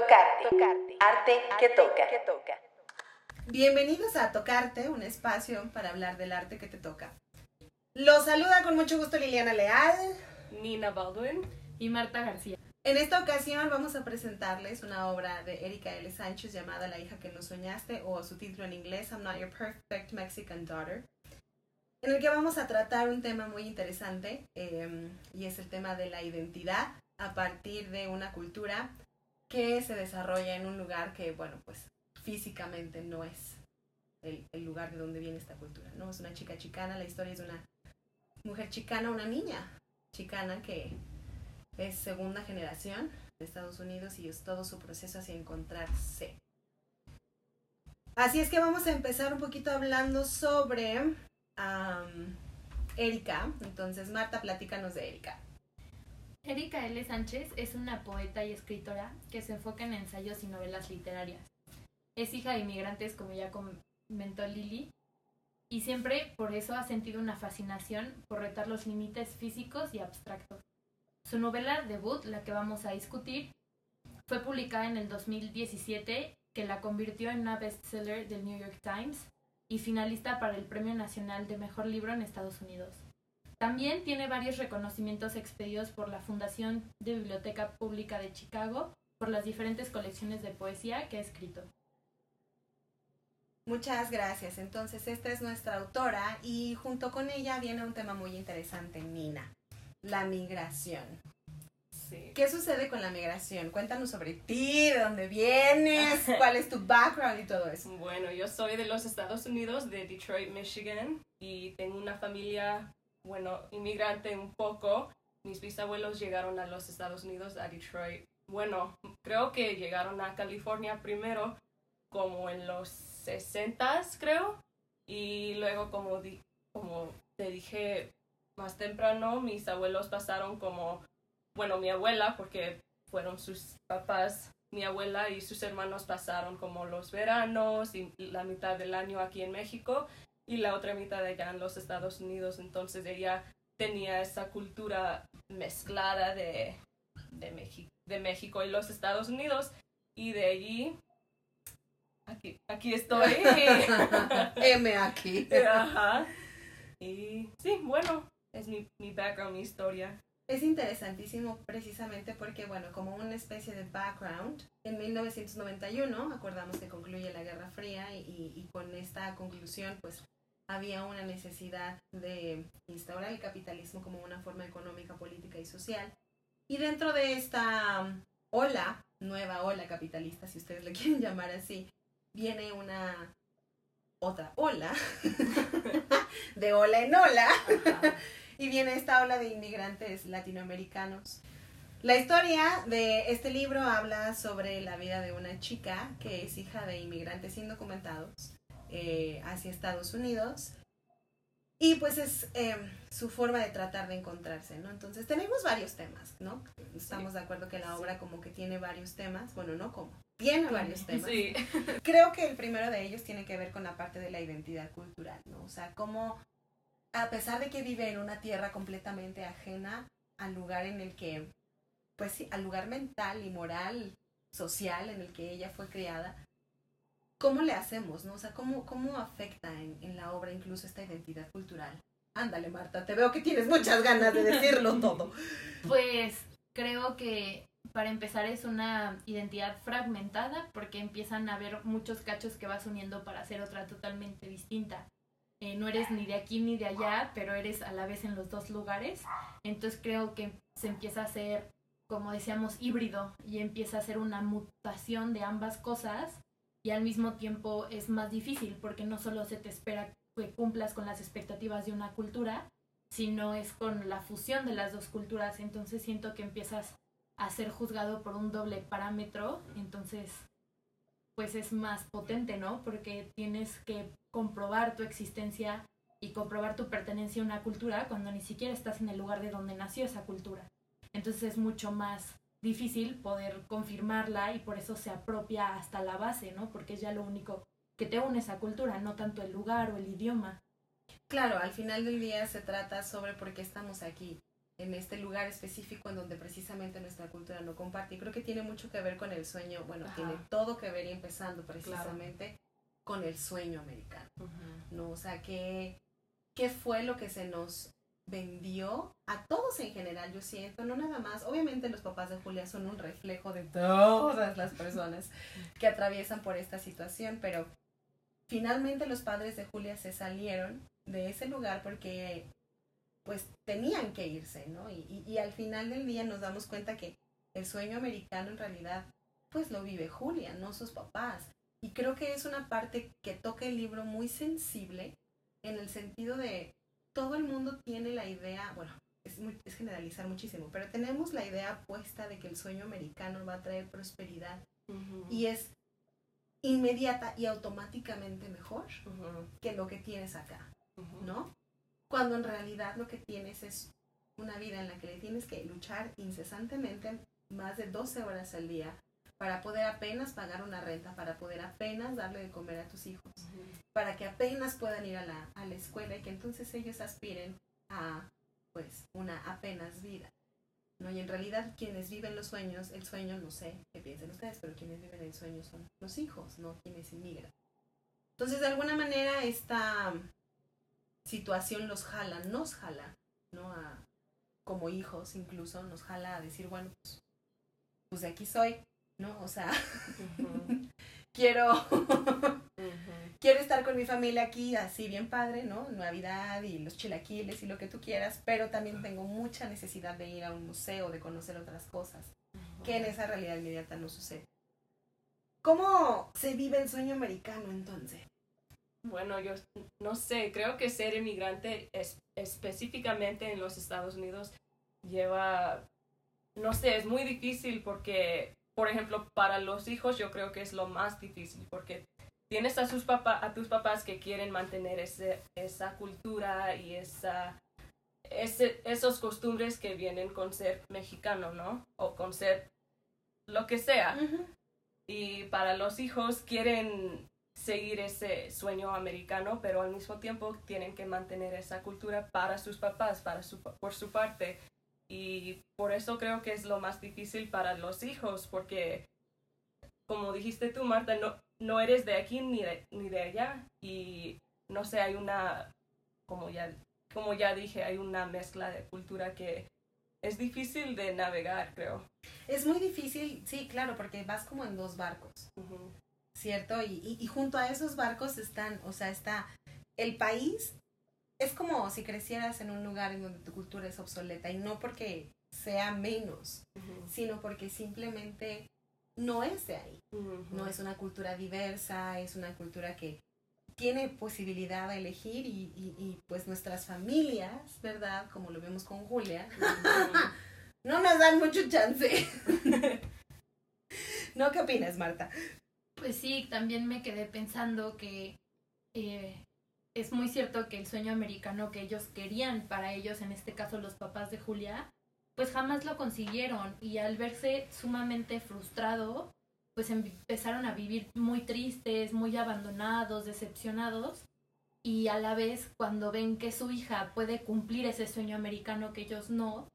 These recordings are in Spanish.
Tocarte. Tocarte. Arte que toca. que toca. Bienvenidos a Tocarte, un espacio para hablar del arte que te toca. Los saluda con mucho gusto Liliana Leal, Nina Baldwin y Marta García. En esta ocasión vamos a presentarles una obra de Erika L. Sánchez llamada La hija que no soñaste o su título en inglés I'm Not Your Perfect Mexican Daughter, en el que vamos a tratar un tema muy interesante em, y es el tema de la identidad a partir de una cultura que se desarrolla en un lugar que, bueno, pues físicamente no es el, lugar de donde viene esta cultura, ¿no? Es una chica chicana, la historia es de una mujer chicana, una niña chicana que es segunda generación de Estados Unidos y es todo su proceso hacia encontrarse. Así es que vamos a empezar un poquito hablando sobre Erika. Entonces, Marta, platícanos de Erika. Erika L. Sánchez es una poeta y escritora que se enfoca en ensayos y novelas literarias. Es hija de inmigrantes, como ya comentó Lili, y siempre por eso ha sentido una fascinación por retar los límites físicos y abstractos. Su novela debut, la que vamos a discutir, fue publicada en el 2017, que la convirtió en una bestseller del New York Times y finalista para el Premio Nacional de Mejor Libro en Estados Unidos. También tiene varios reconocimientos expedidos por la Fundación de Biblioteca Pública de Chicago por las diferentes colecciones de poesía que ha escrito. Muchas gracias. Entonces, esta es nuestra autora y junto con ella viene un tema muy interesante, Nina, la migración. Sí. ¿Qué sucede con la migración? Cuéntanos sobre ti, de dónde vienes, cuál es tu background y todo eso. Bueno, yo soy de los Estados Unidos, de Detroit, Michigan, y tengo una familia bueno, inmigrante un poco. Mis bisabuelos llegaron a los Estados Unidos, a Detroit. Bueno, creo que llegaron a California primero, como en los 60, creo. Y luego, como, como te dije más temprano, mis abuelos pasaron como, bueno, mi abuela, porque fueron sus papás, mi abuela y sus hermanos pasaron como los veranos y la mitad del año aquí en México y la otra mitad allá en los Estados Unidos. Entonces ella tenía esa cultura mezclada de, de, de México y los Estados Unidos. Y de allí, aquí, aquí estoy. M aquí. Ajá. Y sí, bueno, es mi, mi background, mi historia. Es interesantísimo precisamente porque, bueno, como una especie de background, en 1991 acordamos que concluye la Guerra Fría y, y con esta conclusión, pues había una necesidad de instaurar el capitalismo como una forma económica, política y social. Y dentro de esta um, ola, nueva ola capitalista, si ustedes le quieren llamar así, viene una otra ola, de ola en ola, y viene esta ola de inmigrantes latinoamericanos. La historia de este libro habla sobre la vida de una chica que es hija de inmigrantes indocumentados eh, hacia Estados Unidos. Y pues es eh, su forma de tratar de encontrarse, ¿no? Entonces tenemos varios temas, ¿no? Estamos de acuerdo que la obra como que tiene varios temas, bueno, no como, tiene varios temas. Sí. Creo que el primero de ellos tiene que ver con la parte de la identidad cultural, ¿no? O sea, como a pesar de que vive en una tierra completamente ajena al lugar en el que, pues sí, al lugar mental y moral, social en el que ella fue criada, ¿cómo le hacemos? ¿no? O sea, ¿cómo, cómo afecta en, en la obra incluso esta identidad cultural? Ándale, Marta, te veo que tienes muchas ganas de decirlo todo. Pues creo que para empezar es una identidad fragmentada porque empiezan a haber muchos cachos que vas uniendo para hacer otra totalmente distinta. Eh, no eres ni de aquí ni de allá, pero eres a la vez en los dos lugares. Entonces creo que se empieza a hacer, como decíamos, híbrido y empieza a ser una mutación de ambas cosas y al mismo tiempo es más difícil porque no solo se te espera que cumplas con las expectativas de una cultura, sino es con la fusión de las dos culturas. Entonces siento que empiezas a ser juzgado por un doble parámetro, entonces pues es más potente, ¿no? Porque tienes que comprobar tu existencia y comprobar tu pertenencia a una cultura cuando ni siquiera estás en el lugar de donde nació esa cultura. Entonces es mucho más difícil poder confirmarla y por eso se apropia hasta la base, ¿no? Porque es ya lo único que te une esa cultura, no tanto el lugar o el idioma. Claro, al final del día se trata sobre por qué estamos aquí. en este lugar específico en donde precisamente nuestra cultura no comparte. Y creo que tiene mucho que ver con el sueño, bueno, Ajá. tiene todo que ver y empezando precisamente con el sueño americano, ¿no? O sea, ¿qué, ¿qué fue lo que se nos vendió a todos en general, yo siento, no nada más, obviamente los papás de Julia son un reflejo de todas las personas que atraviesan por esta situación, pero finalmente los padres de Julia se salieron de ese lugar porque pues tenían que irse, ¿no? Y, y, al final del día nos damos cuenta que el sueño americano en realidad pues lo vive Julia, no sus papás. Y creo que es una parte que toca el libro muy sensible en el sentido de todo el mundo tiene la idea, bueno, es, muy, es generalizar muchísimo, pero tenemos la idea puesta de que el sueño americano va a traer prosperidad y es inmediata y automáticamente mejor que lo que tienes acá, ¿no? Cuando en realidad lo que tienes es una vida en la que le tienes que luchar incesantemente más de 12 horas al día para poder apenas pagar una renta, para poder apenas darle de comer a tus hijos, para que apenas puedan ir a la, a la escuela y que entonces ellos aspiren a pues una apenas vida. ¿no? Y en realidad quienes viven los sueños, el sueño, no sé qué piensen ustedes, pero quienes viven el sueño son los hijos, no quienes inmigran. Entonces, de alguna manera, esta situación los jala, nos jala, ¿no? A, como hijos incluso, nos jala a decir, bueno, pues, pues aquí soy, ¿no? O sea, quiero, quiero estar con mi familia aquí, así bien padre, ¿no? Navidad y los chilaquiles y lo que tú quieras, pero también tengo mucha necesidad de ir a un museo, de conocer otras cosas, que en esa realidad inmediata no sucede. ¿Cómo se vive el sueño americano entonces? Bueno, yo no sé, creo que ser inmigrante es, específicamente en los Estados Unidos lleva, no sé, es muy difícil porque, por ejemplo, para los hijos yo creo que es lo más difícil porque tienes a, sus papá, a tus papás que quieren mantener ese, esa cultura y esa, ese, esos costumbres que vienen con ser mexicano, ¿no? O con ser lo que sea. Y para los hijos quieren seguir ese sueño americano, pero al mismo tiempo tienen que mantener esa cultura para sus papás, para su, por su parte. Y por eso creo que es lo más difícil para los hijos, porque como dijiste tú, Marta, no, no eres de aquí ni de, ni de allá. Y no sé, hay una, como ya, como ya dije, hay una mezcla de cultura que es difícil de navegar, creo. Es muy difícil, sí, claro, porque vas como en dos barcos. ¿cierto? Y, y, y, junto a esos barcos están, o sea, está el país, es como si crecieras en un lugar en donde tu cultura es obsoleta y no porque sea menos, sino porque simplemente no es de ahí. No es una cultura diversa, es una cultura que tiene posibilidad de elegir y, y, y pues nuestras familias, ¿verdad? Como lo vemos con Julia, no nos dan mucho chance. ¿No? ¿Qué opinas, Marta? Pues sí, también me quedé pensando que eh, es muy cierto que el sueño americano que ellos querían para ellos, en este caso los papás de Julia, pues jamás lo consiguieron y al verse sumamente frustrado, pues empezaron a vivir muy tristes, muy abandonados, decepcionados y a la vez cuando ven que su hija puede cumplir ese sueño americano que ellos no,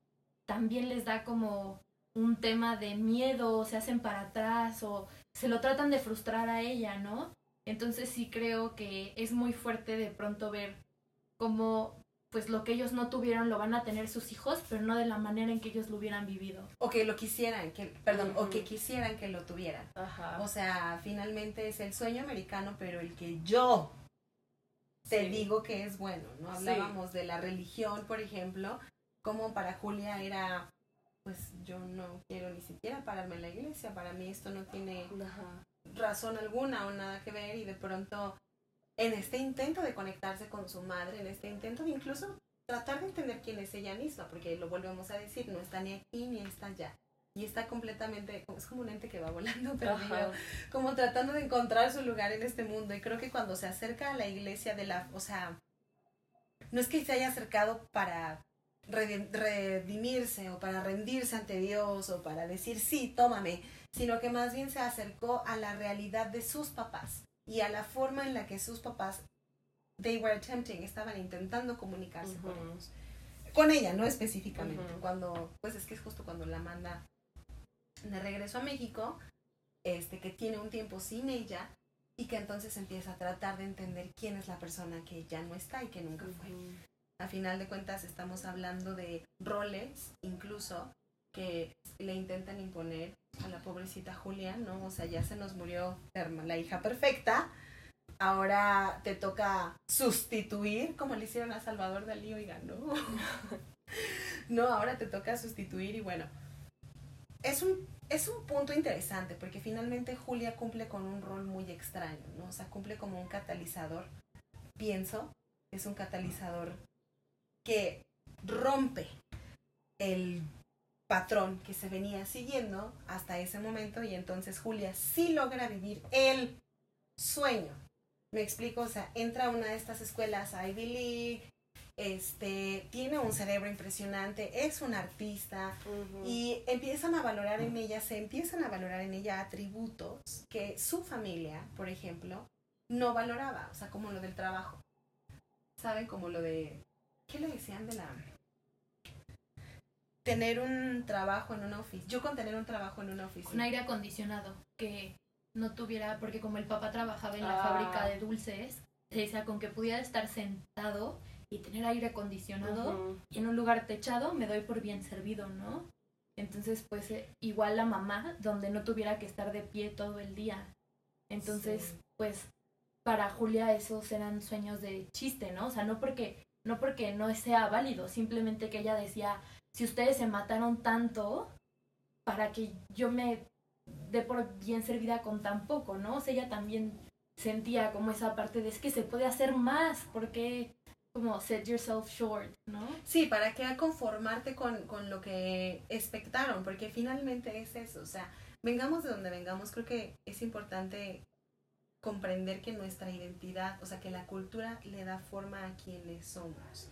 también les da como un tema de miedo, se hacen para atrás o se lo tratan de frustrar a ella, ¿no? Entonces sí creo que es muy fuerte de pronto ver cómo pues lo que ellos no tuvieron lo van a tener sus hijos, pero no de la manera en que ellos lo hubieran vivido. O que lo quisieran, que, perdón, o que quisieran que lo tuvieran. Ajá. O sea, finalmente es el sueño americano, pero el que yo te Sí. digo que es bueno, ¿no? Sí. Hablábamos de la religión, por ejemplo, como para Julia era, pues yo no quiero ni siquiera pararme en la iglesia, para mí esto no tiene Ajá. Razón alguna o nada que ver y de pronto en este intento de conectarse con su madre, en este intento de incluso tratar de entender quién es ella misma, porque lo volvemos a decir, no está ni aquí ni está allá. Y está completamente, es como un ente que va volando perdido, como tratando de encontrar su lugar en este mundo. Y creo que cuando se acerca a la iglesia de la, o sea, no es que se haya acercado para redi- redimirse o para rendirse ante Dios o para decir sí, tómame, sino que más bien se acercó a la realidad de sus papás y a la forma en la que sus papás they were attempting, estaban intentando comunicarse con Ujú. ellos. con ella, no específicamente. Cuando, pues es que es justo cuando la manda de regreso a México, este, que tiene un tiempo sin ella y que entonces empieza a tratar de entender quién es la persona que ya no está y que nunca fue. A final de cuentas estamos hablando de roles, incluso, que le intentan imponer a la pobrecita Julia, ¿no? O sea, ya se nos murió la hija perfecta, ahora te toca sustituir, como le hicieron a Salvador Dalí, oiga, ¿no? no, ahora te toca sustituir y bueno, es un, es un punto interesante porque finalmente Julia cumple con un rol muy extraño, ¿no? O sea, cumple como un catalizador, pienso, es un catalizador que rompe el patrón que se venía siguiendo hasta ese momento y entonces Julia sí logra vivir el sueño. Me explico, o sea, entra a una de estas escuelas Ivy League, este, tiene un cerebro impresionante, es una artista y empiezan a valorar en ella, se empiezan a valorar en ella atributos que su familia, por ejemplo, no valoraba, o sea, como lo del trabajo. ¿Saben? Como lo de, ¿qué le decían de la... Tener un trabajo en una oficina. Yo con tener un trabajo en una oficina. Un aire acondicionado que no tuviera, porque como el papá trabajaba en la Ah. fábrica de dulces, se decía con que pudiera estar sentado y tener aire acondicionado Ujú. y en un lugar techado me doy por bien servido, ¿no? Entonces, pues eh, igual la mamá, donde no tuviera que estar de pie todo el día. Entonces, Sí. pues para Julia esos eran sueños de chiste, ¿no? O sea, no porque no porque no sea válido, simplemente que ella decía, si ustedes se mataron tanto para que yo me dé por bien servida con tan poco, ¿no? O sea, ella también sentía como esa parte de es que se puede hacer más, porque como set yourself short, ¿no? Sí, ¿para qué conformarte con, con lo que expectaron? Porque finalmente es eso, o sea, vengamos de donde vengamos, creo que es importante comprender que nuestra identidad, o sea, que la cultura le da forma a quienes somos.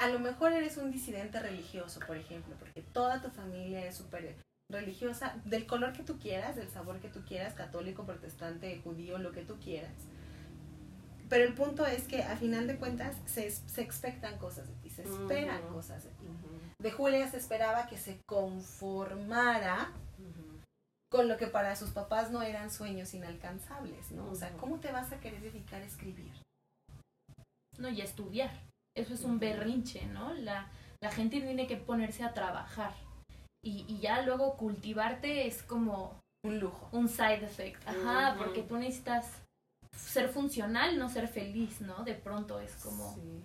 A lo mejor eres un disidente religioso, por ejemplo, porque toda tu familia es súper religiosa, del color que tú quieras, del sabor que tú quieras, católico, protestante, judío, lo que tú quieras. Pero el punto es que a final de cuentas se, se expectan cosas de ti, se esperan cosas de ti. De Julia se esperaba que se conformara con lo que para sus papás no eran sueños inalcanzables, ¿no? O sea. ¿cómo te vas a querer dedicar a escribir? No, y estudiar. Eso es un berrinche, ¿no? La, la gente tiene que ponerse a trabajar. Y, y ya luego cultivarte es como Un lujo. un side effect. Ajá, porque tú necesitas ser funcional, no ser feliz, ¿no? De pronto es como... Sí.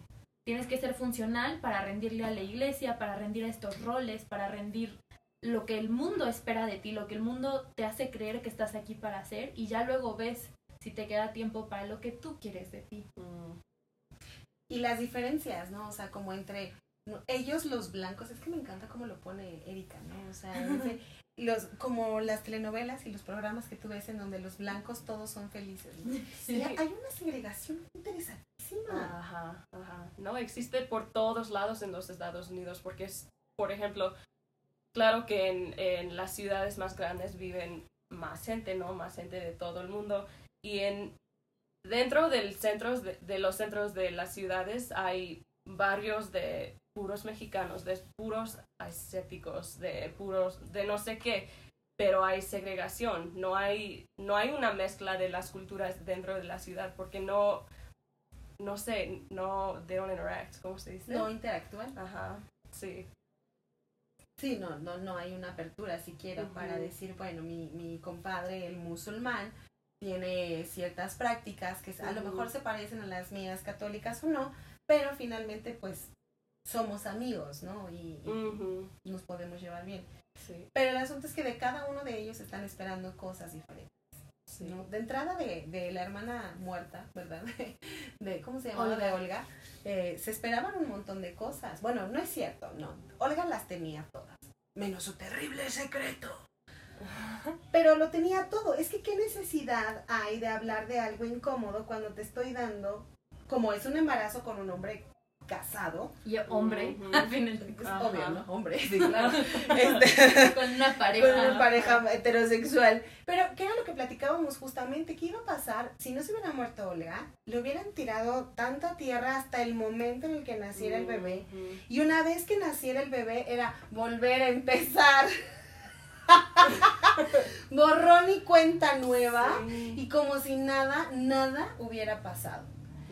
Tienes que ser funcional para rendirle a la iglesia, para rendir a estos roles, para rendir lo que el mundo espera de ti, lo que el mundo te hace creer que estás aquí para hacer y ya luego ves si te queda tiempo para lo que tú quieres de ti. Y las diferencias, ¿no? O sea, como entre no, ellos los blancos, es que me encanta cómo lo pone Erika, ¿no? O sea, dice, los, como las telenovelas y los programas que tú ves en donde los blancos todos son felices, ¿no? Y hay una segregación interesantísima. Ajá, ajá. No, existe por todos lados en los Estados Unidos, porque es, por ejemplo, claro que en, en las ciudades más grandes viven más gente, ¿no? Más gente de todo el mundo. Y en dentro del centros de, de los centros de las ciudades hay barrios de puros mexicanos, de puros asiáticos, de puros, de no sé qué, pero hay segregación, no hay, no hay una mezcla de las culturas dentro de la ciudad, porque no, no sé, no, they don't interact, ¿cómo se dice? No interactúan. Ajá, sí. Sí, no, no, no hay una apertura siquiera para decir, bueno, mi, mi compadre, el musulmán, tiene ciertas prácticas que a lo mejor se parecen a las mías católicas o no, pero finalmente pues somos amigos, ¿no? Y, nos podemos llevar bien. sí, Pero el asunto es que de cada uno de ellos están esperando cosas diferentes. sí. ¿no? De entrada de, de la hermana muerta, ¿verdad? De, ¿Cómo se? Olga. De Olga. eh, se esperaban un montón de cosas. Bueno, no es cierto, no. Olga las tenía todas. Menos su terrible secreto. Pero lo tenía todo. Es que qué necesidad hay de hablar de algo incómodo cuando te estoy dando, como es un embarazo con un hombre casado, Y hombre, al final de es obvio, ¿no? Hombre, sí, claro. Este, con una pareja. con una pareja heterosexual. Pero, ¿qué era lo que platicábamos justamente? ¿Qué iba a pasar si no se hubiera muerto Olga? Le hubieran tirado tanta tierra hasta el momento en el que naciera el bebé. Y una vez que naciera el bebé era volver a empezar. Borrón y cuenta nueva. Sí. Y como si nada, nada hubiera pasado.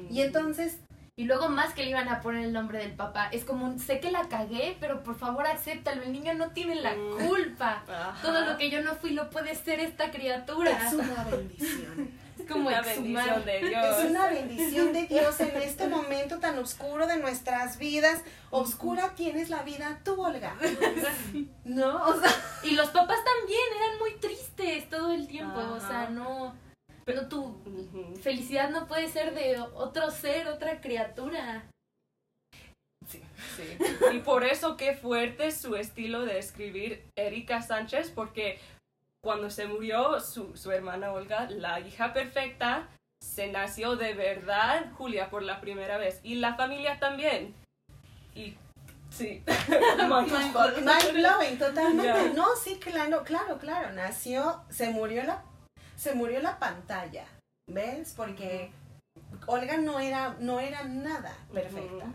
Y entonces, Y luego más que le iban a poner el nombre del papá. Es como, un, sé que la cagué, pero por favor acéptalo. El niño no tiene la Mm. culpa. Ajá. Todo lo que yo no fui lo puede ser esta criatura. es una bendición. Es como una exhumar. bendición de Dios. Es una bendición de Dios en este momento tan oscuro de nuestras vidas. Oscura tienes la vida tú, Olga. ¿No? O sea, Y los papás también eran muy tristes todo el tiempo. O Ajá. sea, no, no tu felicidad no puede ser de otro ser, otra criatura. Sí. Y por eso qué fuerte su estilo de escribir Erika Sánchez, porque cuando se murió su, su hermana Olga, la hija perfecta, se nació de verdad Julia por la primera vez. Y la familia también. Y sí. mind blowing, totalmente. No, sí, claro, claro, claro. Nació, se murió la, se murió la pantalla. ¿Ves? Porque Olga no era, no era nada perfecta.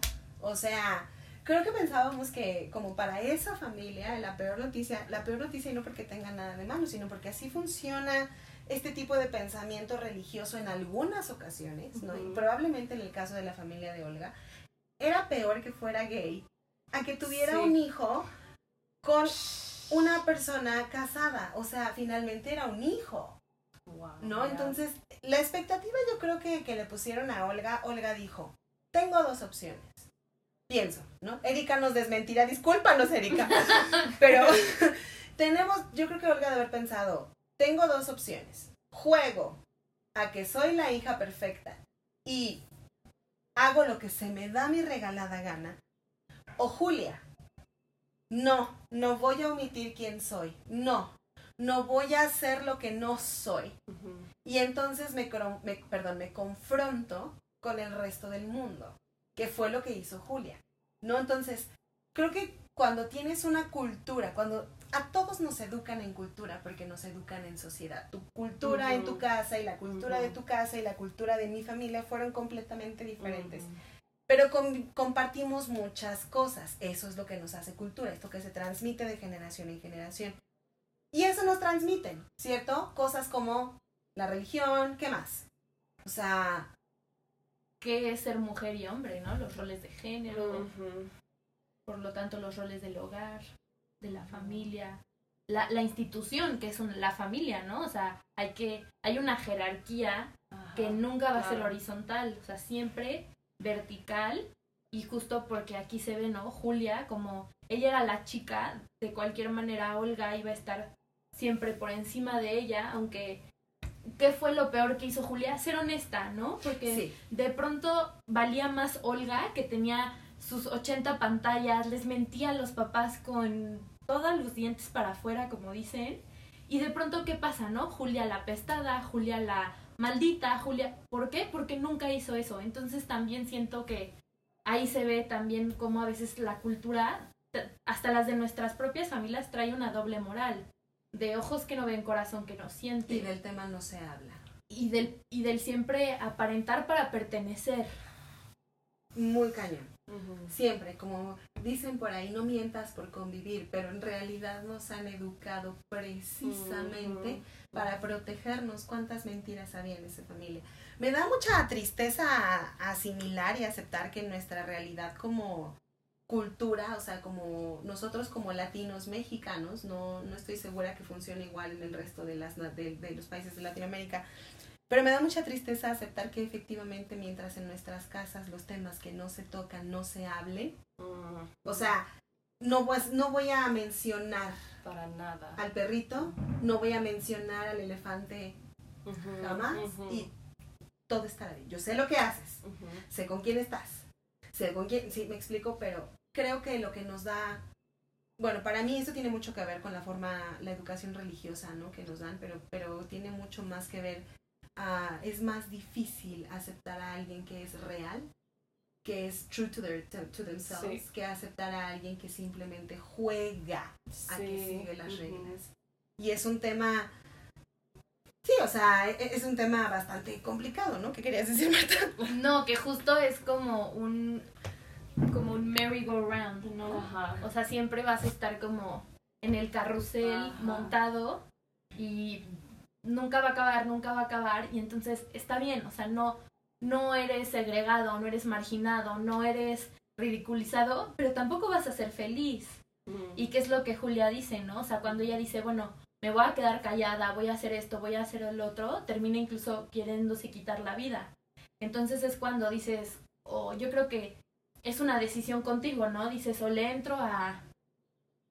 O sea, creo que pensábamos que como para esa familia la peor noticia, la peor noticia y no porque tenga nada de malo, sino porque así funciona este tipo de pensamiento religioso en algunas ocasiones, ¿no? Y probablemente en el caso de la familia de Olga, era peor que fuera gay a que tuviera Sí. un hijo con una persona casada, o sea, finalmente era un hijo. Wow, ¿no? Entonces, la expectativa yo creo que, que le pusieron a Olga, Olga dijo, tengo dos opciones. Pienso, ¿no? Erika nos desmentirá, discúlpanos, Erika. Pero tenemos, yo creo que Olga debe haber pensado, tengo dos opciones. Juego a que soy la hija perfecta y hago lo que se me da mi regalada gana. O Julia, no, no voy a omitir quién soy. No, no voy a hacer lo que no soy. Y entonces me- perdón, me confronto con el resto del mundo, que fue lo que hizo Julia. ¿No? Entonces, creo que cuando tienes una cultura, cuando a todos nos educan en cultura, porque nos educan en sociedad, tu cultura en tu casa y la cultura de Ujú. tu casa y la cultura de mi familia fueron completamente diferentes. Ujú. Pero com- compartimos muchas cosas. Eso es lo que nos hace cultura, esto que se transmite de generación en generación. Y eso nos transmiten, ¿cierto? Cosas como la religión, ¿qué más? O sea, ¿Qué es ser mujer y hombre, no? Los roles de género, por lo tanto los roles del hogar, de la familia, la, la institución que es la familia, ¿no? O sea, hay que hay una jerarquía que nunca va a ser horizontal, o sea, siempre vertical y justo porque aquí se ve, ¿no? Julia como ella era la chica, de cualquier manera Olga iba a estar siempre por encima de ella, aunque ¿qué fue lo peor que hizo Julia? Ser honesta, ¿no? Porque sí. de pronto valía más Olga, que tenía sus 80 pantallas, les mentía a los papás con todos los dientes para afuera, como dicen. Y de pronto, ¿qué pasa, no? Julia la pestada, Julia la maldita, Julia... ¿Por qué? Porque nunca hizo eso. Entonces también siento que ahí se ve también cómo a veces la cultura, hasta las de nuestras propias familias, trae una doble moral. De ojos que no ven, corazón que no siente Y del tema no se habla. y del, y del siempre aparentar para pertenecer. Muy cañón. Siempre, como dicen por ahí, no mientas por convivir, pero en realidad nos han educado precisamente para protegernos. ¿Cuántas mentiras había en esa familia? Me da mucha tristeza asimilar y aceptar que nuestra realidad como cultura, o sea, como nosotros como latinos mexicanos, no, no estoy segura que funcione igual en el resto de, las, de, de los países de Latinoamérica, pero me da mucha tristeza aceptar que efectivamente mientras en nuestras casas los temas que no se tocan no se hablen, o sea, no, pues, no voy a mencionar Para nada. al perrito, no voy a mencionar al elefante jamás y todo estará bien. Yo sé lo que haces, sé con quién estás, sé con quién, sí, me explico, pero creo que lo que nos da, bueno, para mí eso tiene mucho que ver con la forma, la educación religiosa, ¿no? Que nos dan, pero, pero tiene mucho más que ver, ah, es más difícil aceptar a alguien que es real que es true to, their, to themselves Sí. que aceptar a alguien que simplemente juega a que sigue las reglas. Y es un tema, sí, o sea, e- es un tema bastante complicado, ¿no? ¿Qué querías decir, Marta? No, que justo es como un como un merry-go-round, ¿no? Ajá. O sea, siempre vas a estar como en el carrusel Ajá. montado y nunca va a acabar, nunca va a acabar y entonces está bien, o sea, no no eres segregado, no eres marginado, no eres ridiculizado, pero tampoco vas a ser feliz. Y qué es lo que Julia dice, ¿no? O sea, cuando ella dice, bueno, me voy a quedar callada, voy a hacer esto, voy a hacer el otro, termina incluso queriéndose quitar la vida. Entonces es cuando dices, o yo creo que es una decisión contigo, ¿no? Dices, o le entro a,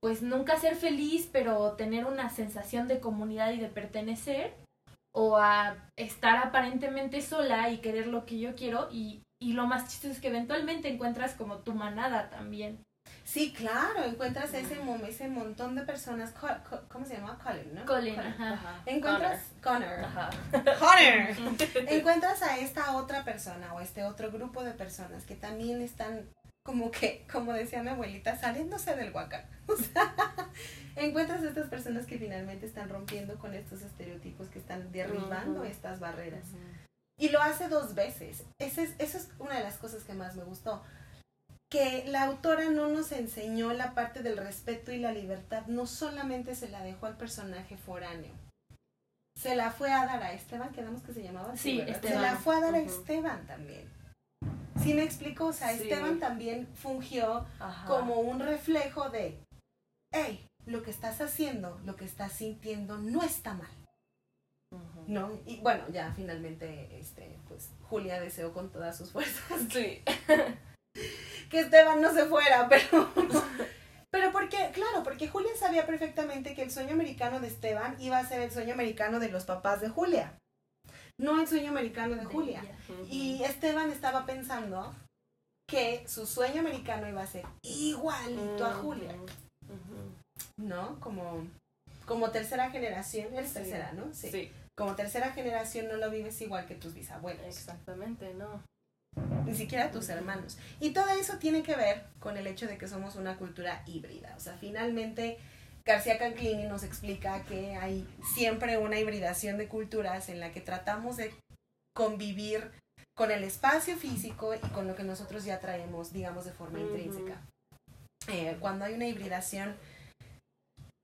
pues nunca ser feliz, pero tener una sensación de comunidad y de pertenecer, o a estar aparentemente sola y querer lo que yo quiero, y, y lo más chistoso es que eventualmente encuentras como tu manada también. Sí, claro, encuentras ese, ese montón de personas, ¿cómo se llama? Colin, ¿no? Colin, ajá. Ajá. Encuentras, Connor. Connor. Ajá. Connor. encuentras a esta otra persona o este otro grupo de personas que también están como que, como decía mi abuelita, saliéndose del. O sea, encuentras a estas personas que finalmente están rompiendo con estos estereotipos, que están derribando estas barreras. Y lo hace dos veces. Ese es, eso es una de las cosas que más me gustó. Que la autora no nos enseñó la parte del respeto y la libertad, no solamente se la dejó al personaje foráneo. Se la fue a dar a Esteban, quedamos que se llamaba así, Sí. Esteban. Se la fue a dar a. Esteban también. ¿Sí me explico? O sea, Sí. Esteban también fungió Ajá. como un reflejo de, hey, lo que estás haciendo, lo que estás sintiendo no está mal. ¿no? Y bueno, ya finalmente, este, pues Julia deseó con todas sus fuerzas Sí. que Esteban no se fuera, pero... Pero porque, claro, porque Julia sabía perfectamente que el sueño americano de Esteban iba a ser el sueño americano de los papás de Julia, no el sueño americano de Julia. Y Esteban estaba pensando que su sueño americano iba a ser igualito a Julia. ¿no? Como, como tercera generación, eres tercera, ¿no? Sí. Como tercera generación no lo vives igual que tus bisabuelos. Exactamente, no. Ni siquiera tus hermanos. Y todo eso tiene que ver con el hecho de que somos una cultura híbrida. O sea, finalmente García Canclini nos explica que hay siempre una hibridación de culturas en la que tratamos de convivir con el espacio físico y con lo que nosotros ya traemos, digamos, de forma intrínseca. Eh, cuando hay una hibridación,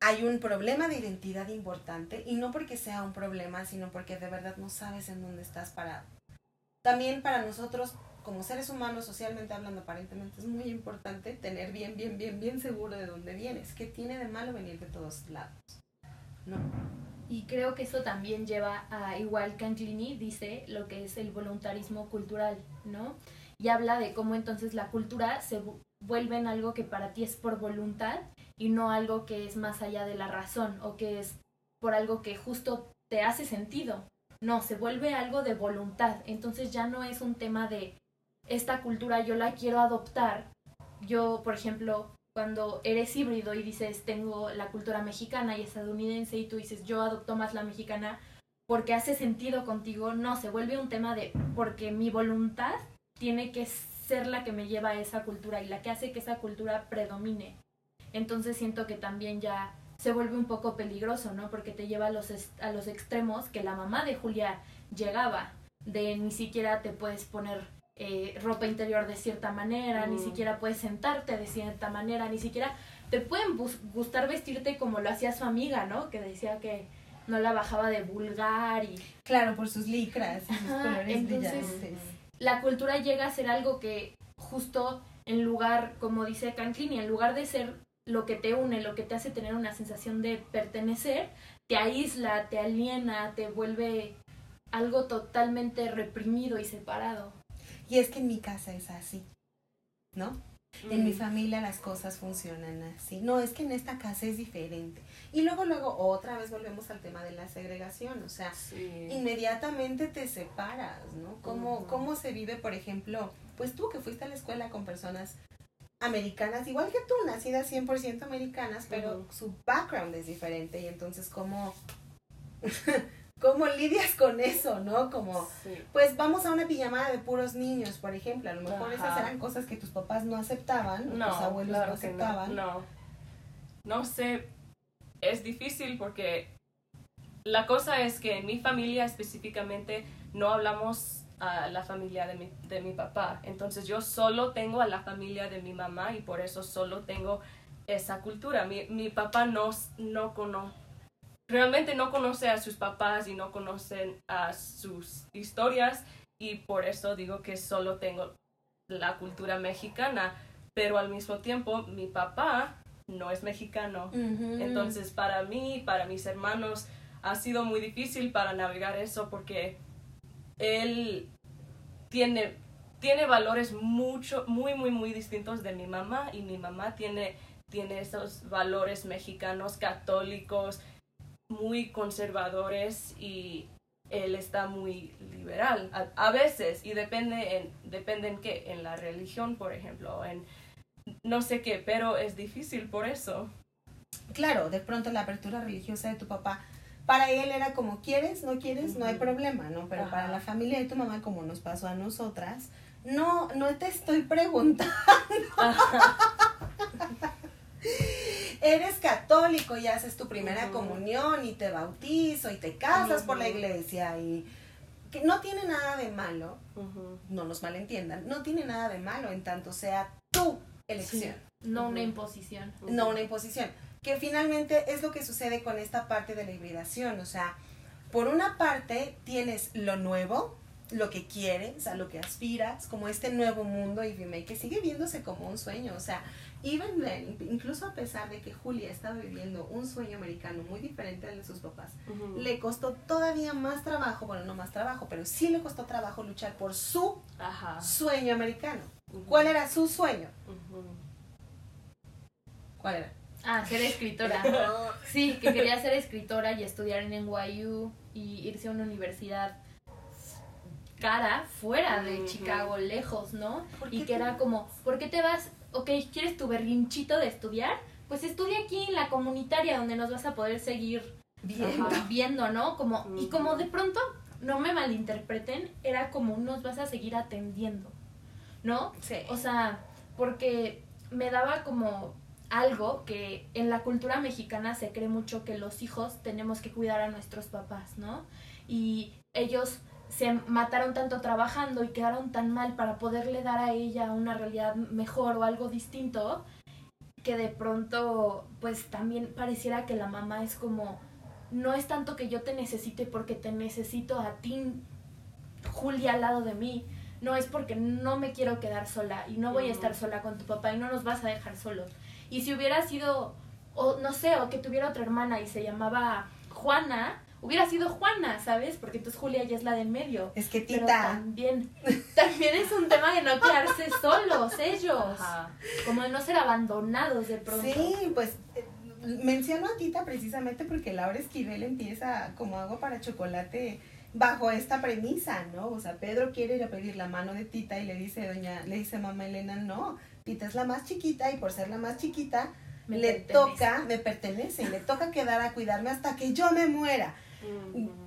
hay un problema de identidad importante y no porque sea un problema, sino porque de verdad no sabes en dónde estás parado. También para nosotros, como seres humanos, socialmente hablando, aparentemente es muy importante tener bien, bien, bien, bien seguro de dónde vienes. ¿Qué tiene de malo venir de todos lados? No. Y creo que eso también lleva a, igual Canclini dice, lo que es el voluntarismo cultural, ¿no? Y habla de cómo entonces la cultura se vu- vuelve en algo que para ti es por voluntad y no algo que es más allá de la razón o que es por algo que justo te hace sentido. No, se vuelve algo de voluntad. Entonces ya no es un tema de esta cultura yo la quiero adoptar. Yo, por ejemplo, cuando eres híbrido y dices tengo la cultura mexicana y estadounidense y tú dices yo adopto más la mexicana porque hace sentido contigo, no, se vuelve un tema de porque mi voluntad tiene que ser la que me lleva a esa cultura y la que hace que esa cultura predomine. Entonces siento que también ya se vuelve un poco peligroso, ¿no? Porque te lleva a los, a los extremos que la mamá de Julia llegaba, de ni siquiera te puedes poner eh, ropa interior de cierta manera, ni Mm. siquiera puedes sentarte de cierta manera, ni siquiera te pueden gustar vestirte como lo hacía su amiga, ¿no? Que decía que no la bajaba de vulgar y Claro, por sus licras y sus Ajá, colores entonces- brillantes. la cultura llega a ser algo que justo en lugar, como dice Canclini, en lugar de ser lo que te une, lo que te hace tener una sensación de pertenecer, te aísla, te aliena, te vuelve algo totalmente reprimido y separado. Y es que en mi casa es así, ¿no? En mi Mm. familia las cosas funcionan así. No, es que en esta casa es diferente. Y luego, luego, otra vez volvemos al tema de la segregación. O sea, Sí. inmediatamente te separas, ¿no? ¿Cómo, Ujú. ¿Cómo se vive, por ejemplo, pues tú que fuiste a la escuela con personas americanas, igual que tú, nacidas 100% americanas, pero su background es diferente y entonces cómo, ¿Cómo lidias con eso, no? Como, Sí. pues vamos a una pijamada de puros niños, por ejemplo. A lo mejor Ajá. esas eran cosas que tus papás no aceptaban, No, tus abuelos claro no aceptaban. No, no. No sé, es difícil porque la cosa es que en mi familia específicamente no hablamos a la familia de mi, de mi papá. Entonces yo solo tengo a la familia de mi mamá y por eso solo tengo esa cultura. Mi, mi papá no, no conoce, realmente no conoce a sus papás y no conocen a sus historias y por eso digo que solo tengo la cultura mexicana, pero al mismo tiempo mi papá no es mexicano. Entonces, para mí, para mis hermanos, ha sido muy difícil para navegar eso porque él tiene, tiene valores mucho, muy, muy, muy distintos de mi mamá y mi mamá tiene, tiene esos valores mexicanos, católicos, muy conservadores y él está muy liberal a, veces y depende en, depende en qué, en la religión, por ejemplo, en no sé qué, pero es difícil por eso. Claro, de pronto la apertura religiosa de tu papá, para él era como quieres, no quieres, no hay problema, ¿no? Pero Ajá. para la familia de tu mamá, como nos pasó a nosotras, no, no te estoy preguntando. Eres católico y haces tu primera comunión y te bautizo y te casas por la iglesia y que no tiene nada de malo, no nos malentiendan, no tiene nada de malo en tanto sea tu elección. No una imposición. no una imposición. Que finalmente es lo que sucede con esta parte de la hibridación. O sea, por una parte tienes lo nuevo, lo que quieres, a lo que aspiras, como este nuevo mundo y que sigue viéndose como un sueño. O sea, even then, incluso a pesar de que Julia estaba viviendo un sueño americano muy diferente al de sus papás, le costó todavía más trabajo, bueno, no más trabajo, pero sí le costó trabajo luchar por su Ajá. sueño americano. ¿Cuál era su sueño? ¿Cuál era? Ah, ser escritora. Sí, que quería ser escritora y estudiar en NYU y irse a una universidad cara, fuera de. Chicago, lejos, ¿no? ¿Por Y que era como, ¿por qué te vas? Ok, ¿quieres tu berrinchito de estudiar? Pues estudia aquí en la comunitaria donde nos vas a poder seguir. Ajá. viendo, ¿no? Como, y como de pronto, no me malinterpreten, era como nos vas a seguir atendiendo, ¿no? Sí. O sea, porque me daba como algo que en la cultura mexicana se cree mucho que los hijos tenemos que cuidar a nuestros papás, ¿no? Y ellos se mataron tanto trabajando y quedaron tan mal para poderle dar a ella una realidad mejor o algo distinto que de pronto pues también pareciera que la mamá es como no es tanto que yo te necesite porque te necesito a ti Julia al lado de mí. No es porque no me quiero quedar sola y no voy a estar sola con tu papá y no nos vas a dejar solos y si hubiera sido o no sé o que tuviera otra hermana y se llamaba Juana hubiera sido Juana sabes porque entonces Julia ya es la del medio. Es que pero Tita, también también es un tema de no quedarse solos ellos. Ajá. como de no ser abandonados de pronto. Sí, pues eh, menciono a Tita precisamente porque Laura Esquivel empieza como agua para chocolate bajo esta premisa, ¿no? O sea, Pedro quiere ir a pedir la mano de Tita y le dice doña, le dice mamá Elena, no, Tita es la más chiquita y por ser la más chiquita Me le pertenece. toca, me pertenece y le toca quedar a cuidarme hasta que yo me muera.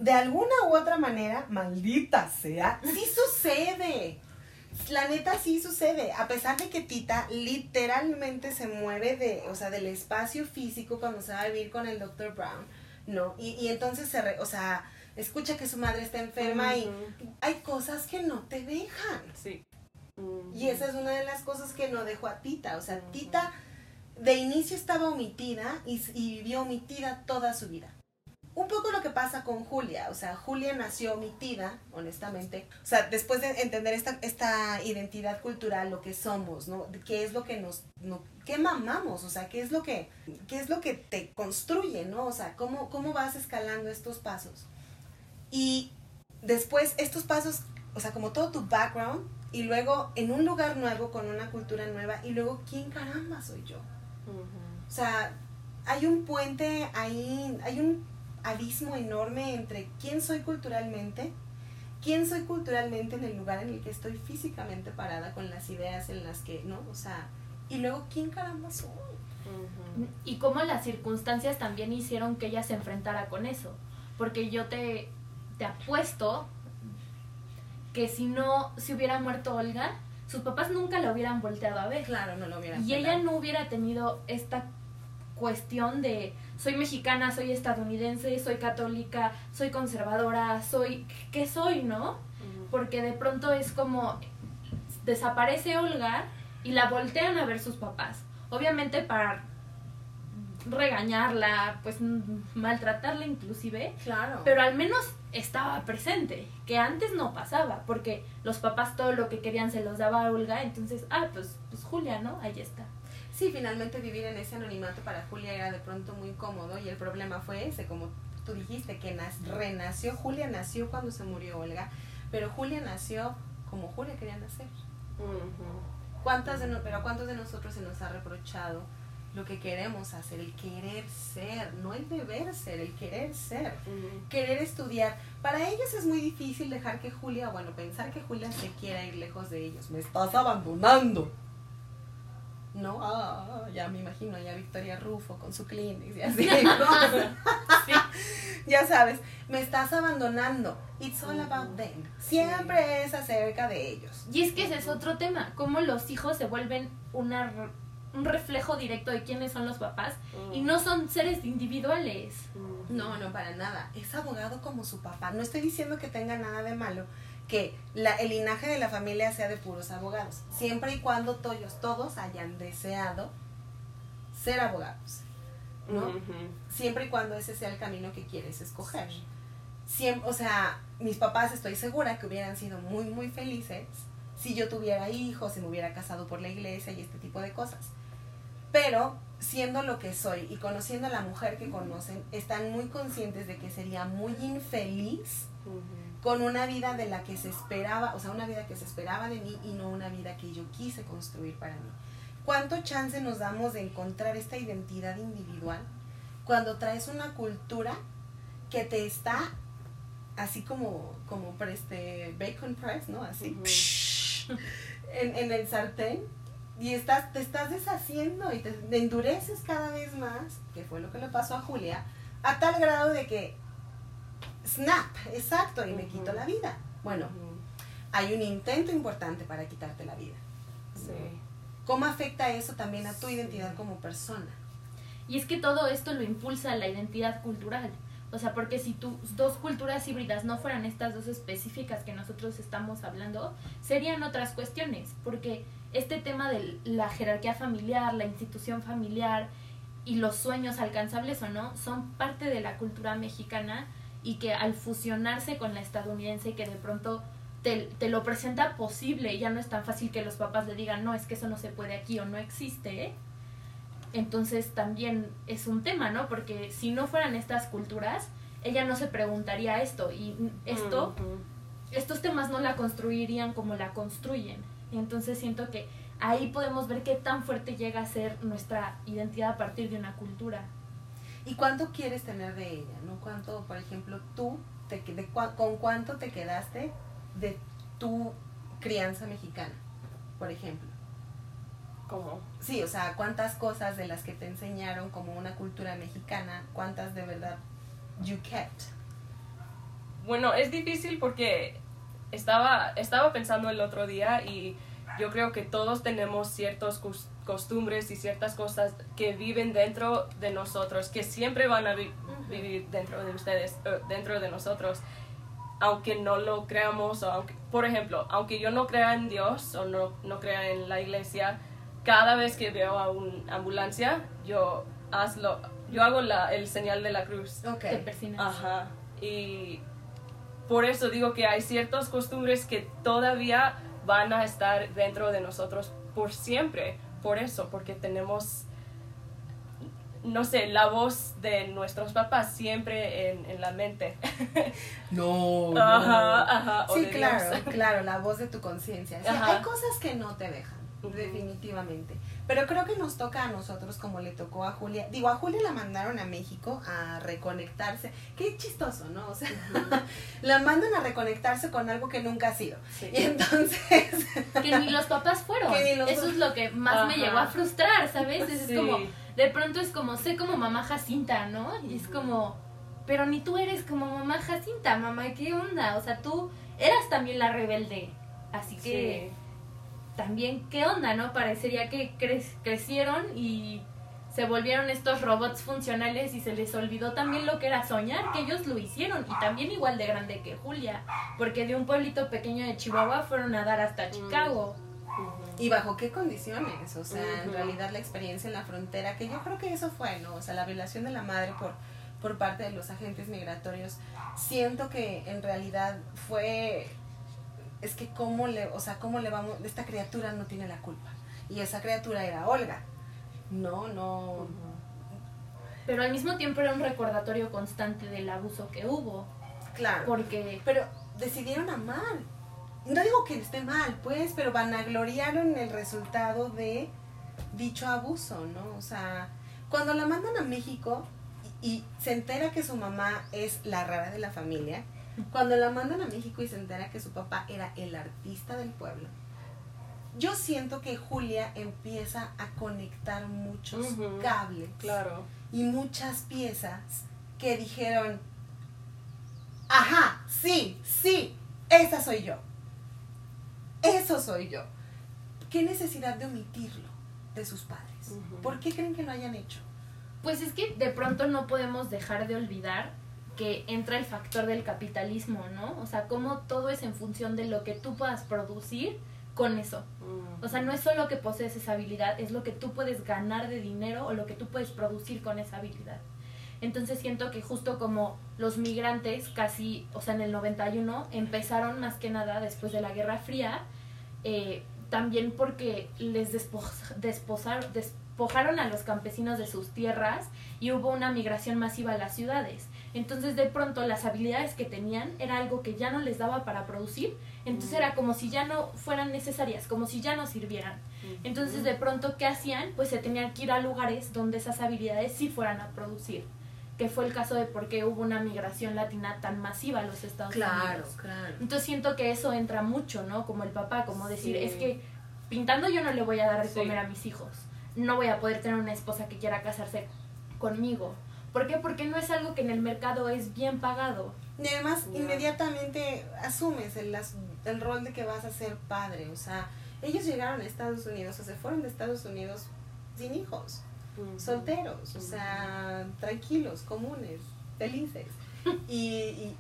De alguna u otra manera, maldita sea, sí sucede. La neta sí sucede, a pesar de que Tita literalmente se mueve de, o sea, del espacio físico cuando se va a vivir con el Dr. Brown, ¿no? Y, y entonces se, re- o sea, escucha que su madre está enferma y hay cosas que no te dejan. Sí. Y esa es una de las cosas que no dejó a Tita. O sea. Tita de inicio estaba omitida y vivió omitida toda su vida. Un poco lo que pasa con Julia. O sea, Julia nació omitida, honestamente. O sea, después de entender esta, esta identidad cultural, lo que somos, ¿no? ¿Qué es lo que nos... No, ¿Qué mamamos? O sea, ¿qué es lo que, qué es lo que te construye, ¿no? O sea, ¿cómo, cómo vas escalando estos pasos? Y después estos pasos, o sea, como todo tu background, y luego en un lugar nuevo, con una cultura nueva, y luego, ¿quién caramba soy yo? Ujú. O sea, hay un puente ahí, hay un abismo enorme entre quién soy culturalmente, quién soy culturalmente en el lugar en el que estoy físicamente parada con las ideas en las que, ¿no? O sea, y luego, ¿quién caramba soy? y cómo las circunstancias también hicieron que ella se enfrentara con eso porque yo te te apuesto que si no se hubiera muerto Olga, sus papás nunca la hubieran volteado a ver. Claro, no lo hubiera Y ella no hubiera tenido esta cuestión de soy mexicana, soy estadounidense, soy católica, soy conservadora, soy qué soy, ¿no? Porque de pronto es como desaparece Olga y la voltean a ver sus papás. Obviamente para regañarla, pues maltratarla inclusive, Claro. pero al menos estaba presente, que antes no pasaba, porque los papás todo lo que querían se los daba a Olga, entonces, ah, pues, pues Julia, ¿no? Ahí está. Sí, finalmente vivir en ese anonimato para Julia era de pronto muy cómodo y el problema fue ese, como tú dijiste, que nas- renació, Julia nació cuando se murió Olga, pero Julia nació como Julia quería nacer. ¿Cuántas de no- pero a cuántos de nosotros se nos ha reprochado lo que queremos hacer, el querer ser, no el deber ser, el querer ser, querer estudiar? Para ellos es muy difícil dejar que Julia, bueno, pensar que Julia se quiera ir lejos de ellos. Me estás abandonando. No, ah, ya me imagino ya Victoria Rufo con su Kleenex y así. ¿no? ya sabes, me estás abandonando. It's all about them. Siempre es acerca de ellos. Y es que ese es otro tema, cómo los hijos se vuelven una, un reflejo directo de quiénes son los papás y no son seres individuales. No, no, para nada. Es abogado como su papá. No estoy diciendo que tenga nada de malo que la, el linaje de la familia sea de puros abogados. Siempre y cuando todos, todos hayan deseado ser abogados. ¿no? Siempre y cuando ese sea el camino que quieres escoger. Siempre, o sea, mis papás estoy segura que hubieran sido muy, muy felices si yo tuviera hijos, si me hubiera casado por la iglesia y este tipo de cosas. Pero siendo lo que soy y conociendo a la mujer que conocen, están muy conscientes de que sería muy infeliz con una vida de la que se esperaba, o sea, una vida que se esperaba de mí y no una vida que yo quise construir para mí. ¿Cuánto chance nos damos de encontrar esta identidad individual cuando traes una cultura que te está así como, como este bacon press, ¿no? Así, en, en el sartén y estás, te estás deshaciendo y te endureces cada vez más, que fue lo que le pasó a Julia, a tal grado de que snap, exacto, y me quito la vida. Bueno, hay un intento importante para quitarte la vida. Sí. ¿Cómo afecta eso también a tu identidad como persona? Y es que todo esto lo impulsa la identidad cultural. O sea, porque si tus dos culturas híbridas no fueran estas dos específicas que nosotros estamos hablando, serían otras cuestiones. Porque este tema de la jerarquía familiar, la institución familiar y los sueños alcanzables o no, son parte de la cultura mexicana y que al fusionarse con la estadounidense que de pronto te, te lo presenta posible, ya no es tan fácil que los papás le digan, no, es que eso no se puede aquí o no existe, ¿eh? entonces también es un tema, ¿no? Porque si no fueran estas culturas, ella no se preguntaría esto y esto, estos temas no la construirían como la construyen. Entonces siento que ahí podemos ver qué tan fuerte llega a ser nuestra identidad a partir de una cultura. ¿Y cuánto quieres tener de ella? ¿No? ¿Cuánto, por ejemplo, tú, te, de con cuánto te quedaste de tu crianza mexicana, por ejemplo? ¿Cómo? Sí, o sea, cuántas cosas de las que te enseñaron como una cultura mexicana, cuántas de verdad you kept. Bueno, es difícil porque estaba, estaba pensando el otro día y yo creo que todos tenemos ciertas cos- costumbres y ciertas cosas que viven dentro de nosotros, que siempre van a vi- vivir dentro de ustedes, eh, dentro de nosotros, aunque no lo creamos, o aunque, por ejemplo, aunque yo no crea en Dios o no, no crea en la iglesia, cada vez que veo a una ambulancia, yo, hazlo, yo hago la, el señal de la cruz. Ok. Te. Ajá. Y por eso digo que hay ciertas costumbres que todavía van a estar dentro de nosotros por siempre. Por eso, porque tenemos, no sé, la voz de nuestros papás siempre en, en la mente. No. Ajá, ajá. o Sí, claro, Dios. claro, la voz de tu conciencia. Ajá. hay cosas que no te dejan, definitivamente. Pero creo que nos toca a nosotros como le tocó a Julia. Digo, a Julia la mandaron a México a reconectarse. Qué chistoso, ¿no? O sea, la mandan a reconectarse con algo que nunca ha sido. Sí. Y entonces, Que ni los papás fueron. Que ni los Eso es lo que más me llegó a frustrar, ¿sabes? Es Sí. como, de pronto es como, sé como mamá Jacinta, ¿no? Y es como, pero ni tú eres como mamá Jacinta, mamá, ¿qué onda? O sea, tú eras también la rebelde. Así que también, ¿qué onda, no? Parecería que crecieron y se volvieron estos robots funcionales y se les olvidó también lo que era soñar, que ellos lo hicieron y también igual de grande que Julia, porque de un pueblito pequeño de Chihuahua fueron a dar hasta Chicago. ¿Y bajo qué condiciones? O sea, en realidad la experiencia en la frontera, que yo creo que eso fue, ¿no? O sea, la violación de la madre por, por parte de los agentes migratorios, siento que en realidad fue, es que cómo le, o sea, cómo le vamos, esta criatura no tiene la culpa. Y esa criatura era Olga no, no. Pero al mismo tiempo era un recordatorio constante del abuso que hubo. Claro. Porque. Pero decidieron amar. No digo que esté mal, pues, pero vanagloriaron el resultado de dicho abuso, ¿no? O sea, cuando la mandan a México y, y se entera que su mamá es la rara de la familia, cuando la mandan a México y se entera que su papá era el artista del pueblo, yo siento que Julia empieza a conectar muchos cables claro. y muchas piezas que dijeron, ajá, sí, sí, esa soy yo. Eso soy yo. ¿Qué necesidad de omitirlo de sus padres? ¿Por qué creen que lo hayan hecho? Pues es que de pronto no podemos dejar de olvidar que entra el factor del capitalismo, ¿no? O sea, cómo todo es en función de lo que tú puedas producir con eso. Mm. O sea, no es solo que posees esa habilidad, es lo que tú puedes ganar de dinero o lo que tú puedes producir con esa habilidad. Entonces siento que justo como los migrantes casi, o sea, en el 91 empezaron más que nada después de la Guerra Fría, eh, también porque les despojaron a los campesinos de sus tierras y hubo una migración masiva a las ciudades. Entonces de pronto las habilidades que tenían era algo que ya no les daba para producir, entonces era como si ya no fueran necesarias, como si ya no sirvieran. Entonces de pronto, ¿qué hacían? Pues se tenían que ir a lugares donde esas habilidades sí fueran a producir que fue el caso de por qué hubo una migración latina tan masiva a los Estados Unidos. Claro, claro. Entonces siento que eso entra mucho, ¿no? Como el papá, como decir, es que pintando yo no le voy a dar de comer a mis hijos. No voy a poder tener una esposa que quiera casarse conmigo. ¿Por qué? Porque no es algo que en el mercado es bien pagado. Y además, inmediatamente asumes el, el rol de que vas a ser padre. O sea, ellos llegaron a Estados Unidos, o se fueron de Estados Unidos sin hijos, solteros, o sea, tranquilos, comunes, felices. y,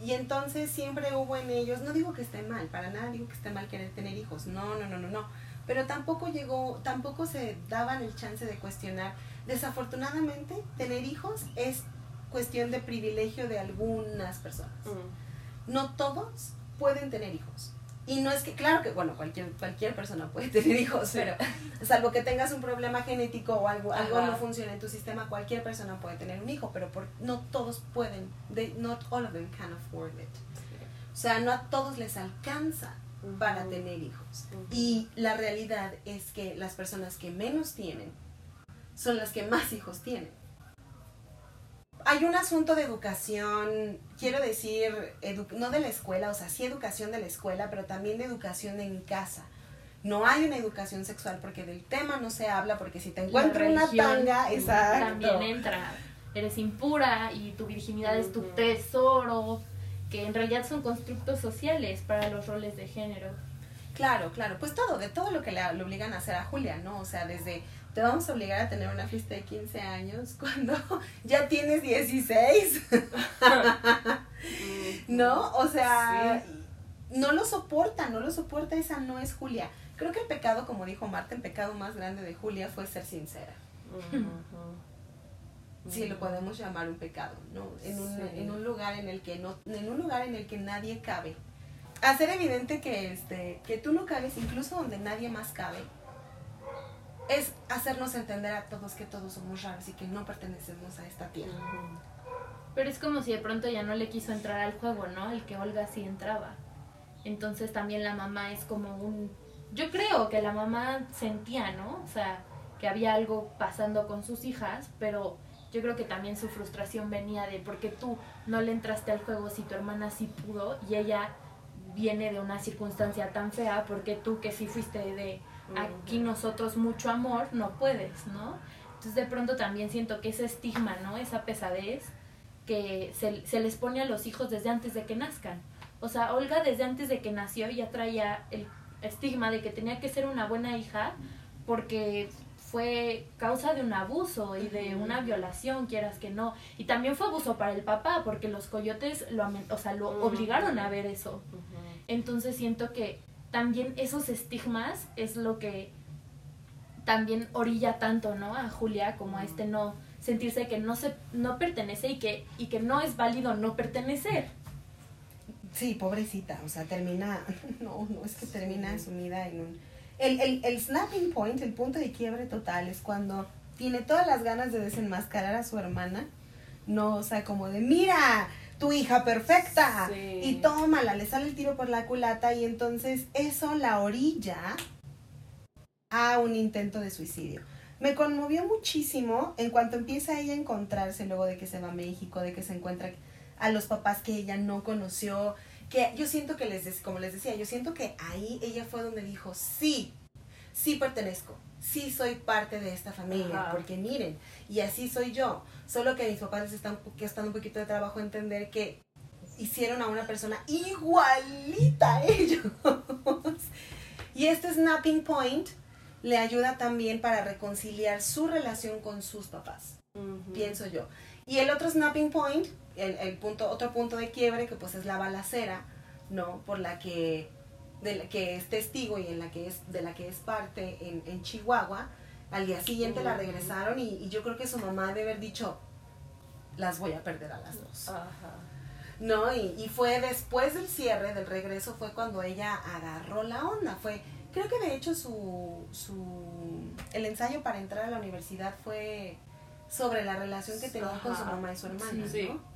y, entonces siempre hubo en ellos, no digo que esté mal, para nada digo que esté mal querer tener hijos, no, no, no, no, no. Pero tampoco llegó, tampoco se daban el chance de cuestionar Desafortunadamente, tener hijos es cuestión de privilegio de algunas personas. Mm. No todos pueden tener hijos. Y no es que, claro que, bueno, cualquier, cualquier persona puede tener hijos, pero salvo que tengas un problema genético o algo, algo no funciona en tu sistema, cualquier persona puede tener un hijo, pero por, no todos pueden, they, not all of them can afford it. O sea, no a todos les alcanza para tener hijos. Y la realidad es que las personas que menos tienen son las que más hijos tienen. Hay un asunto de educación, quiero decir, no de la escuela, o sea, sí educación de la escuela, pero también de educación en casa. No hay una educación sexual porque del tema no se habla, porque si te encuentras una tanga, exacto. También entra. Eres impura y tu virginidad es tu tesoro, que en realidad son constructos sociales para los roles de género. Claro, claro, pues todo, de todo lo que le, le, obligan a hacer a Julia, ¿no? O sea, desde te vamos a obligar a tener una fiesta de 15 años cuando ya tienes 16. ¿No? O sea, no lo soporta, no lo soporta, esa no es Julia. Creo que el pecado, como dijo Marta, el pecado más grande de Julia fue ser sincera. Sí, lo podemos llamar un pecado, ¿no? En un, en un lugar en el que no, en un lugar en el que nadie cabe. Hacer evidente que este, que tú no cabes, incluso donde nadie más cabe es hacernos entender a todos que todos somos raros y que no pertenecemos a esta tierra. Pero es como si de pronto ya no le quiso entrar al juego, ¿no? El que Olga sí entraba. Entonces también la mamá es como un... Yo creo que la mamá sentía, ¿no? O sea, que había algo pasando con sus hijas, pero yo creo que también su frustración venía de por qué tú no le entraste al juego si tu hermana sí pudo y ella viene de una circunstancia tan fea, porque tú que sí fuiste de aquí nosotros mucho amor no puedes, ¿no? Entonces de pronto también siento que ese estigma, ¿no? Esa pesadez que se, se les pone a los hijos desde antes de que nazcan. O sea, Olga desde antes de que nació ya traía el estigma de que tenía que ser una buena hija porque fue causa de un abuso y de una violación, quieras que no. Y también fue abuso para el papá porque los coyotes lo, o sea, lo obligaron a ver eso. Entonces siento que también esos estigmas es lo que también orilla tanto, ¿no? A Julia como a este no sentirse que no se no pertenece y que y que no es válido no pertenecer. Sí, pobrecita, o sea, termina, no, no es que termina sumida en un... El, el, el snapping point, el punto de quiebre total es cuando tiene todas las ganas de desenmascarar a su hermana, no, o sea, como de, mira, tu hija perfecta, Sí. y tómala, le sale el tiro por la culata y entonces eso la orilla a un intento de suicidio. Me conmovió muchísimo en cuanto empieza ella a encontrarse luego de que se va a México, de que se encuentra a los papás que ella no conoció, que yo siento que les, como les decía, yo siento que ahí ella fue donde dijo, sí, sí pertenezco, sí soy parte de esta familia, Ajá. porque miren, y así soy yo, solo que a mis papás les están costando un poquito de trabajo entender que hicieron a una persona igualita a ellos. y este snapping point le ayuda también para reconciliar su relación con sus papás pienso yo. Y el otro snapping point, el, el punto, otro punto de quiebre, que pues es la balacera, ¿no? Por la que, de la que es testigo y en la que es, de la que es parte en, en Chihuahua. Al día siguiente la regresaron y, y yo creo que su mamá debe haber dicho, las voy a perder a las dos. Ajá. ¿no? Y, y fue después del cierre, del regreso, fue cuando ella agarró la onda. Fue, creo que de hecho su, su, el ensayo para entrar a la universidad fue sobre la relación que tenía con su mamá y su hermana, Sí. ¿no?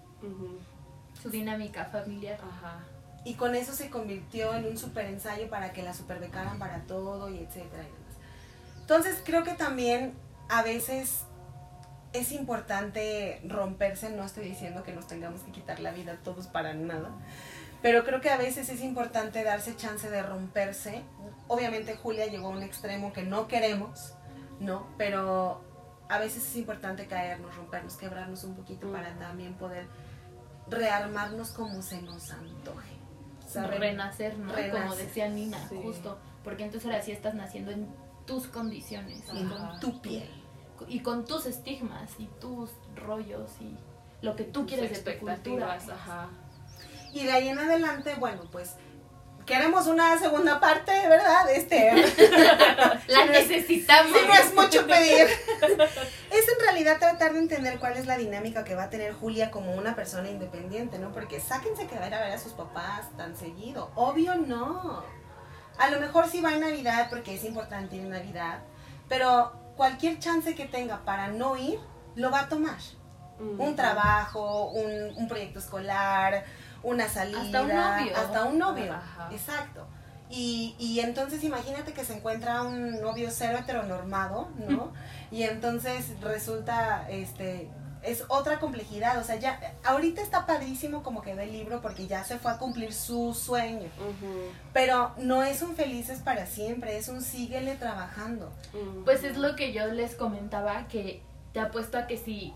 Su dinámica familiar. Ajá. Y con eso se convirtió en un super ensayo para que la superbecaran para todo y etcétera y demás. Entonces creo que también a veces es importante romperse, no estoy diciendo que nos tengamos que quitar la vida todos para nada, pero creo que a veces es importante darse chance de romperse. Obviamente Julia llegó a un extremo que no queremos, ¿no? Pero a veces es importante caernos, rompernos, quebrarnos un poquito para también poder rearmarnos como se nos antoje. renacer, ¿no? Como decía Nina, Sí. justo. Porque entonces ahora sí estás naciendo en tus condiciones y en Ajá. tu piel. con, y con tus estigmas y tus rollos y lo que tú Tus quieres de tu cultura. Ajá. Y de ahí en adelante, bueno, pues queremos una segunda parte, ¿verdad? Este, La necesitamos. si no es mucho pedir. es en realidad tratar de entender cuál es la dinámica que va a tener Julia como una persona independiente, ¿no? Porque sáquense que va a ir a ver a sus papás tan seguido. Obvio no. A lo mejor sí va en Navidad porque es importante ir en Navidad, pero cualquier chance que tenga para no ir, lo va a tomar. Un trabajo, un, un proyecto escolar, una salida, Hasta un novio. hasta un novio, Ajá. exacto. Y, y entonces imagínate que se encuentra un novio cero heteronormado, ¿no? y entonces resulta, este, es otra complejidad, o sea, ya, ahorita está padrísimo como quedó el libro porque ya se fue a cumplir su sueño, pero no es un felices para siempre, es un síguele trabajando. Pues es lo que yo les comentaba, que te apuesto a que si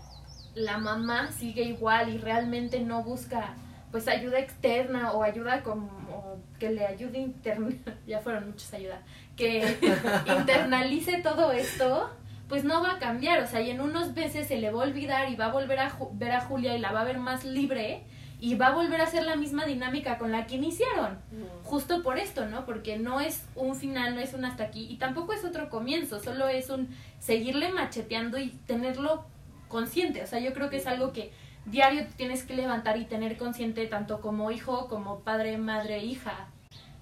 la mamá sigue igual y realmente no busca pues ayuda externa o ayuda como que le ayude interna, ya fueron muchas ayudas, que internalice todo esto, pues no va a cambiar, o sea, y en unos meses se le va a olvidar y va a volver a ver a Julia y la va a ver más libre y va a volver a hacer la misma dinámica con la que iniciaron Ujú. justo por esto, ¿no? Porque no es un final, no es un hasta aquí y tampoco es otro comienzo, solo es un seguirle macheteando y tenerlo consciente. O sea, yo creo que es algo que diario te tienes que levantar y tener consciente tanto como hijo, como padre, madre, hija.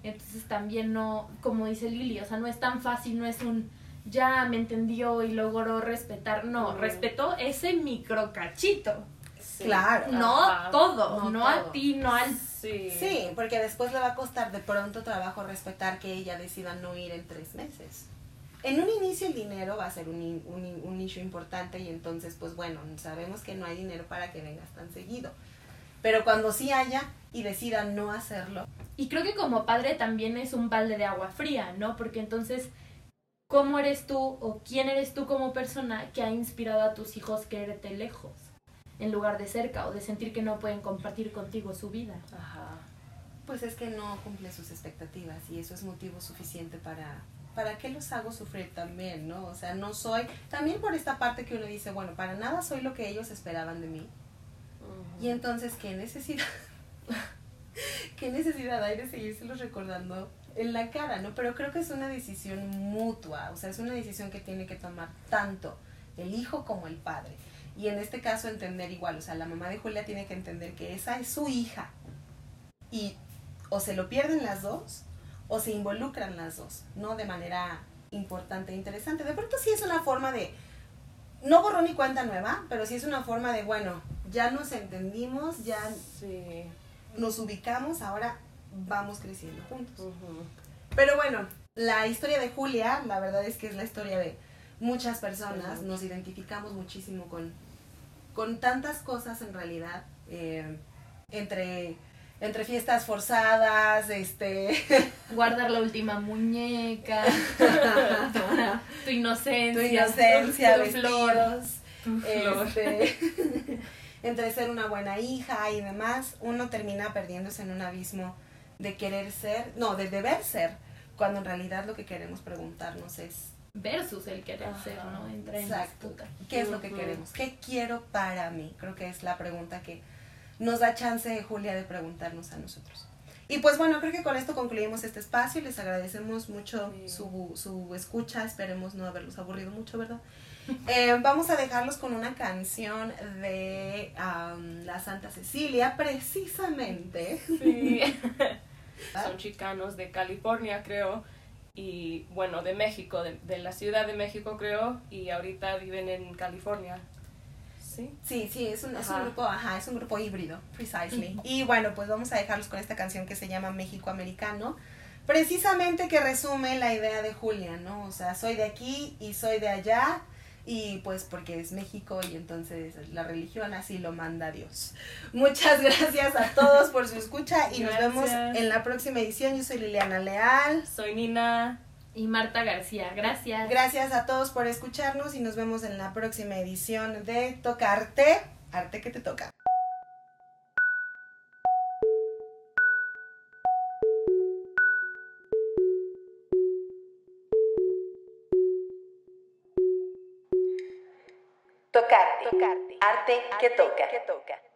Entonces también no, como dice Lili, o sea, no es tan fácil, no es un ya me entendió y logró respetar, no, respetó ese micro cachito, Sí. Claro. no Ajá. todo, No no, todo. a ti, no al Sí. Sí, porque después le va a costar de pronto trabajo respetar que ella decida no ir en tres meses. En un inicio el dinero va a ser un, un, un issue importante y entonces pues bueno, sabemos que no hay dinero para que vengas tan seguido. Pero cuando sí haya y decida no hacerlo, Y creo que como padre también es un balde de agua fría, ¿no? Porque entonces, ¿cómo eres tú o quién eres tú como persona que ha inspirado a tus hijos quererte lejos? en lugar de cerca o de sentir que no pueden compartir contigo su vida. Ajá. Pues es que no cumple sus expectativas y eso es motivo suficiente para, ¿para qué los hago sufrir también, no? O sea, no soy, también por esta parte que uno dice, bueno, para nada soy lo que ellos esperaban de mí. Y entonces, ¿qué necesidad? ¿Qué necesidad hay de seguírselos recordando en la cara, no? Pero creo que es una decisión mutua, o sea, es una decisión que tiene que tomar tanto el hijo como el padre. Y en este caso entender igual, o sea, la mamá de Julia tiene que entender que esa es su hija. Y o se lo pierden las dos, o se involucran las dos, ¿no? De manera importante e interesante. De pronto sí es una forma de, no borró ni cuenta nueva, pero sí es una forma de, bueno, ya nos entendimos, ya Sí. nos ubicamos, ahora vamos creciendo juntos. Pero bueno, la historia de Julia, la verdad es que es la historia de muchas personas, nos identificamos muchísimo con, con tantas cosas en realidad, eh, entre, entre fiestas forzadas, este... Guardar la última muñeca, tu inocencia, tu inocencia, tu flor. vestidos, Tu flor. este, entre ser una buena hija y demás, uno termina perdiéndose en un abismo de querer ser, no, de deber ser, cuando en realidad lo que queremos preguntarnos es, versus el querer Ajá. ser, ¿no? Entra en Exacto. ¿qué es lo que queremos? ¿Qué quiero para mí? Creo que es la pregunta que nos da chance, Julia, de preguntarnos a nosotros. Y pues bueno, creo que con esto concluimos este espacio. Les agradecemos mucho Sí. su, su escucha. Esperemos no haberlos aburrido mucho, ¿verdad? Eh, vamos a dejarlos con una canción de am, la Santa Cecilia, precisamente. Sí. Son chicanos de California, creo. Y bueno, de México, de, de la Ciudad de México, creo. Y ahorita viven en California. Sí. Sí, sí, es un, es un grupo, ajá, es un grupo híbrido, precisely. Y bueno, pues vamos a dejarlos con esta canción que se llama México Americano, precisamente que resume la idea de Julia, ¿no? O sea, soy de aquí y soy de allá, y pues porque es México y entonces la religión así lo manda Dios. Muchas gracias a todos por su escucha y nos vemos en la próxima edición. Yo soy Liliana Leal. Soy Nina. Y Marta García, gracias. Gracias a todos por escucharnos y nos vemos en la próxima edición de Tocarte, Arte que te toca. Tocarte. Tocarte. Arte que toca. Que toca.